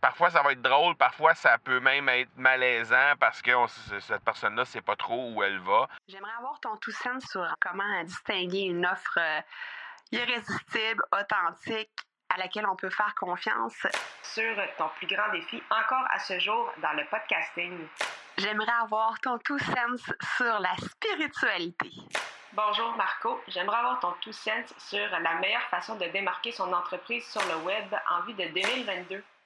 parfois ça va être drôle, parfois ça peut même être malaisant parce que cette personne-là sait pas trop où elle va. J'aimerais avoir ton tout sens sur comment distinguer une offre euh, irrésistible, authentique, à laquelle on peut faire confiance. Sur ton plus grand défi encore à ce jour dans le podcasting. J'aimerais avoir ton tout sens sur la spiritualité. Bonjour Marco, j'aimerais avoir ton tout sens sur la meilleure façon de démarquer son entreprise sur le web en vue de 2022.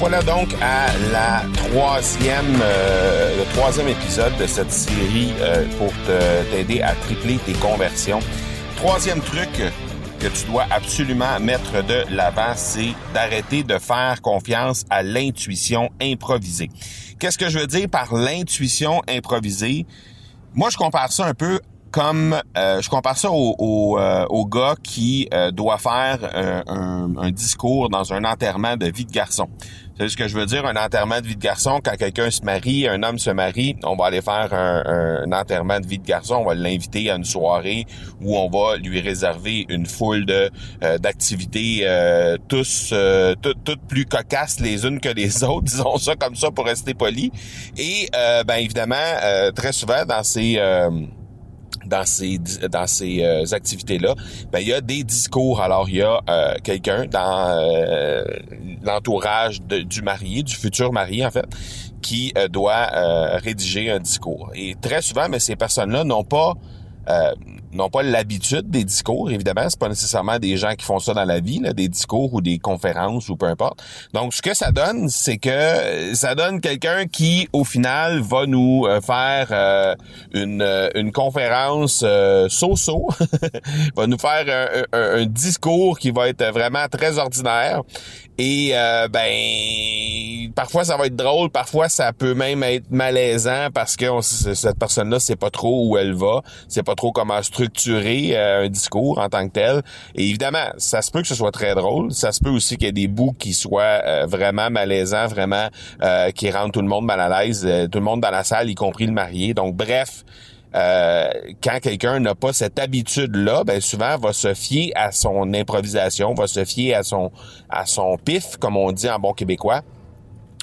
Voilà donc à la troisième, euh, le troisième épisode de cette série euh, pour t'aider à tripler tes conversions. Troisième truc que tu dois absolument mettre de l'avant, c'est d'arrêter de faire confiance à l'intuition improvisée. Qu'est-ce que je veux dire par l'intuition improvisée? Moi, je compare ça un peu comme euh, je compare ça au, au, gars qui doit faire un, discours dans un enterrement de vie de garçon. C'est ce que je veux dire, un enterrement de vie de garçon, quand quelqu'un se marie, un homme se marie, on va aller faire un, enterrement de vie de garçon, on va l'inviter à une soirée où on va lui réserver une foule de euh, d'activités euh, tous euh, toutes plus cocasses les unes que les autres, disons ça comme ça pour rester poli. Et ben évidemment, très souvent dans ces dans ces euh, activités là ben il y a des discours. Alors il y a euh, quelqu'un dans euh, l'entourage du marié du futur marié en fait qui doit rédiger un discours. Et très souvent mais ces personnes là n'ont pas n'ont pas l'habitude des discours, évidemment. C'est pas nécessairement des gens qui font ça dans la vie, là, des discours ou des conférences ou peu importe. Donc, ce que ça donne, c'est que ça donne quelqu'un qui, au final, va nous euh, faire euh, une, euh, une conférence so-so, va nous faire un, un, discours qui va être vraiment très ordinaire. Et ben, parfois ça va être drôle, parfois ça peut même être malaisant parce que cette personne-là sait pas trop où elle va, sait pas trop comment structurer euh, un discours en tant que tel. Et évidemment, ça se peut que ce soit très drôle. Ça se peut aussi qu'il y ait des bouts qui soient euh, vraiment malaisants, vraiment euh, qui rendent tout le monde mal à l'aise, tout le monde dans la salle, y compris le marié. Donc, bref. quand quelqu'un n'a pas cette habitude-là, ben souvent va se fier à son improvisation, va se fier à son à son pif, comme on dit en bon québécois,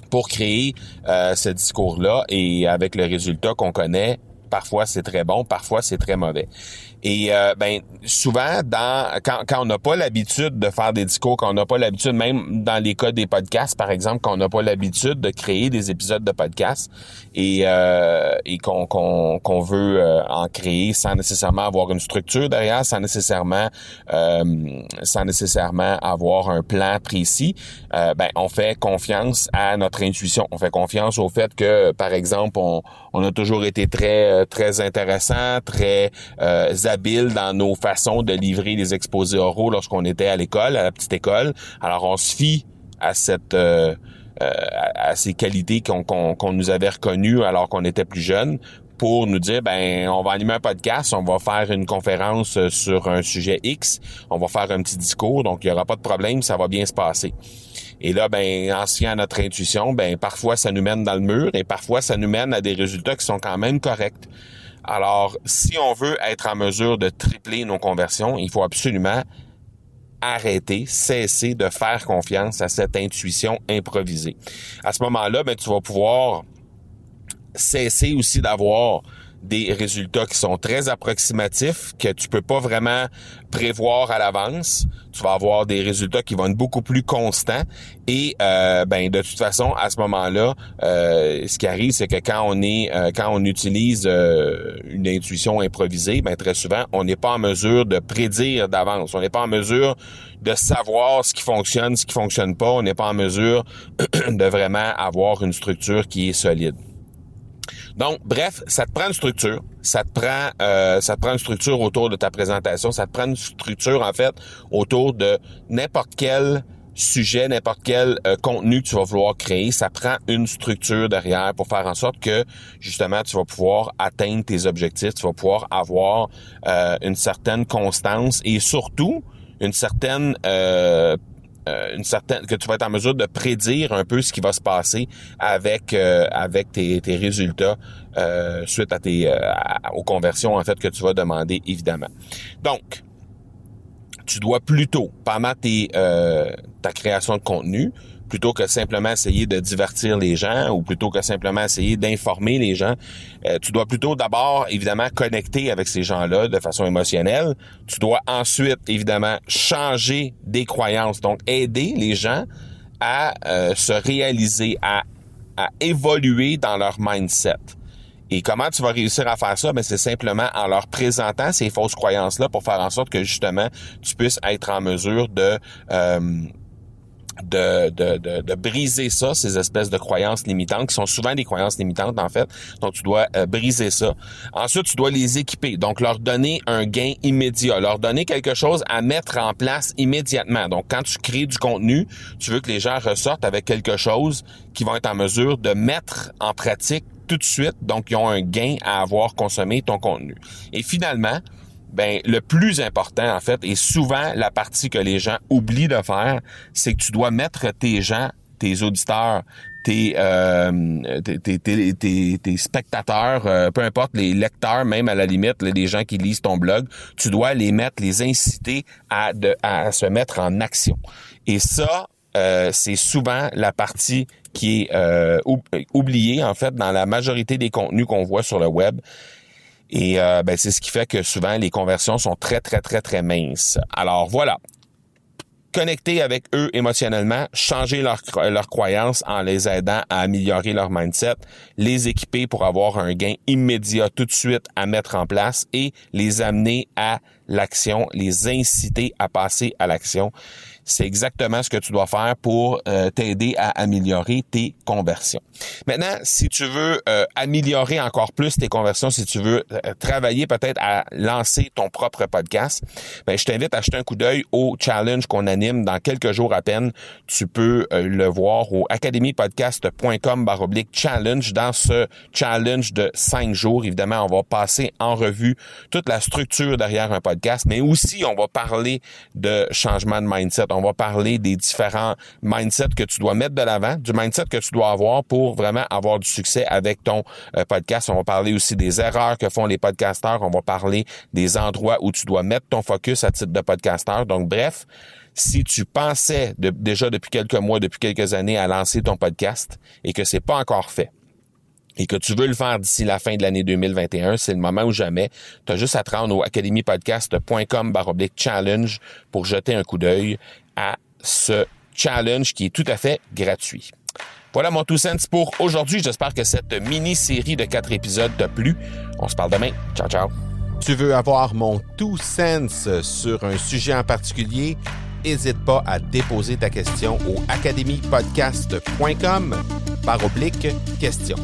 pour créer ce discours-là. Et avec le résultat qu'on connaît, parfois c'est très bon, parfois c'est très mauvais. Et euh, ben souvent dans quand, quand on n'a pas l'habitude de faire des discours, quand on n'a pas l'habitude, même dans les cas des podcasts par exemple, quand on n'a pas l'habitude de créer des épisodes de podcasts et euh, et qu'on qu'on qu'on veut euh, en créer sans nécessairement avoir une structure derrière, sans nécessairement euh, sans nécessairement avoir un plan précis, euh, ben on fait confiance à notre intuition, on fait confiance au fait que par exemple on on a toujours été très très intéressant, très euh, habile dans nos façons de livrer les exposés oraux lorsqu'on était à l'école, à la petite école. Alors on se fie à cette euh, euh, à ces qualités qu'on qu'on nous avait reconnues alors qu'on était plus jeune pour nous dire ben on va animer un podcast, on va faire une conférence sur un sujet X, on va faire un petit discours, donc il y aura pas de problème, ça va bien se passer. Et là, ben, en se à notre intuition, ben, parfois ça nous mène dans le mur et parfois ça nous mène à des résultats qui sont quand même corrects. Alors, si on veut être en mesure de tripler nos conversions, il faut absolument arrêter, cesser de faire confiance à cette intuition improvisée. À ce moment-là, ben, tu vas pouvoir cesser aussi d'avoir des résultats qui sont très approximatifs, que tu peux pas vraiment prévoir à l'avance. Tu vas avoir des résultats qui vont être beaucoup plus constants. Et euh, ben de toute façon, à ce moment-là, euh, ce qui arrive, c'est que quand on est, euh, quand on utilise une intuition improvisée, ben très souvent, on n'est pas en mesure de prédire d'avance. On n'est pas en mesure de savoir ce qui fonctionne, ce qui fonctionne pas. On n'est pas en mesure de vraiment avoir une structure qui est solide. Donc, bref, ça te prend une structure, ça te prend, euh, ça te prend une structure autour de ta présentation, ça te prend une structure en fait autour de n'importe quel sujet, n'importe quel euh, contenu que tu vas vouloir créer, ça prend une structure derrière pour faire en sorte que justement tu vas pouvoir atteindre tes objectifs, tu vas pouvoir avoir euh, une certaine constance et surtout une certaine euh, une certaine que tu vas être en mesure de prédire un peu ce qui va se passer avec avec tes, tes résultats suite à tes aux conversions en fait que tu vas demander évidemment. Donc tu dois plutôt, pendant tes, euh, ta création de contenu, plutôt que simplement essayer de divertir les gens ou plutôt que simplement essayer d'informer les gens, euh, tu dois plutôt d'abord, évidemment, connecter avec ces gens-là de façon émotionnelle. Tu dois ensuite, évidemment, changer des croyances, donc aider les gens à euh, se réaliser, à, à évoluer dans leur mindset. Et comment tu vas réussir à faire ça? Ben, c'est simplement en leur présentant ces fausses croyances-là pour faire en sorte que justement tu puisses être en mesure de euh, de, de, de, briser ça, ces espèces de croyances limitantes, qui sont souvent des croyances limitantes en fait. Donc tu dois euh, briser ça. Ensuite, tu dois les équiper, donc leur donner un gain immédiat, leur donner quelque chose à mettre en place immédiatement. Donc quand tu crées du contenu, tu veux que les gens ressortent avec quelque chose qui vont être en mesure de mettre en pratique tout de suite, donc ils ont un gain à avoir consommé ton contenu. Et finalement, ben le plus important en fait, et souvent la partie que les gens oublient de faire, c'est que tu dois mettre tes gens, tes auditeurs, tes, euh, tes, tes, tes, spectateurs, euh, peu importe les lecteurs, même à la limite, les gens qui lisent ton blog, tu dois les mettre, les inciter à, à se mettre en action. Et ça, euh, c'est souvent la partie qui est euh, oublié en fait dans la majorité des contenus qu'on voit sur le web. Et euh, ben, c'est ce qui fait que souvent les conversions sont très très très très minces. Alors voilà, connecter avec eux émotionnellement, changer leurs leur croyances en les aidant à améliorer leur mindset, les équiper pour avoir un gain immédiat tout de suite à mettre en place et les amener à l'action, les inciter à passer à l'action c'est exactement ce que tu dois faire pour euh, t'aider à améliorer tes conversions. Maintenant, si tu veux euh, améliorer encore plus tes conversions, si tu veux euh, travailler peut-être à lancer ton propre podcast, ben, je t'invite à jeter un coup d'œil au challenge qu'on anime dans quelques jours à peine. Tu peux le voir au academypodcast.com baroblique challenge. Dans ce challenge de cinq jours, évidemment, on va passer en revue toute la structure derrière un podcast, mais aussi on va parler de changement de mindset va parler des différents mindsets que tu dois mettre de l'avant, du mindset que tu dois avoir pour vraiment avoir du succès avec ton euh, podcast. On va parler aussi des erreurs que font les podcasteurs. On va parler des endroits où tu dois mettre ton focus à titre de podcasteur. Donc, bref, si tu pensais déjà depuis quelques mois, depuis quelques années à lancer ton podcast et que c'est pas encore fait, et que tu veux le faire d'ici la fin de l'année 2021, c'est le moment ou jamais. Tu as juste à te rendre au academypodcast.com challenge pour jeter un coup d'œil à ce challenge qui est tout à fait gratuit. Voilà mon tout sens pour aujourd'hui. J'espère que cette mini-série de quatre épisodes t'a plu. On se parle demain. Ciao, ciao. Tu veux avoir mon tout sens sur un sujet en particulier? N'hésite pas à déposer ta question au academypodcast.com par oblique question.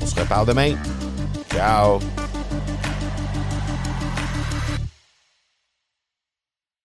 On se reparle demain. Ciao!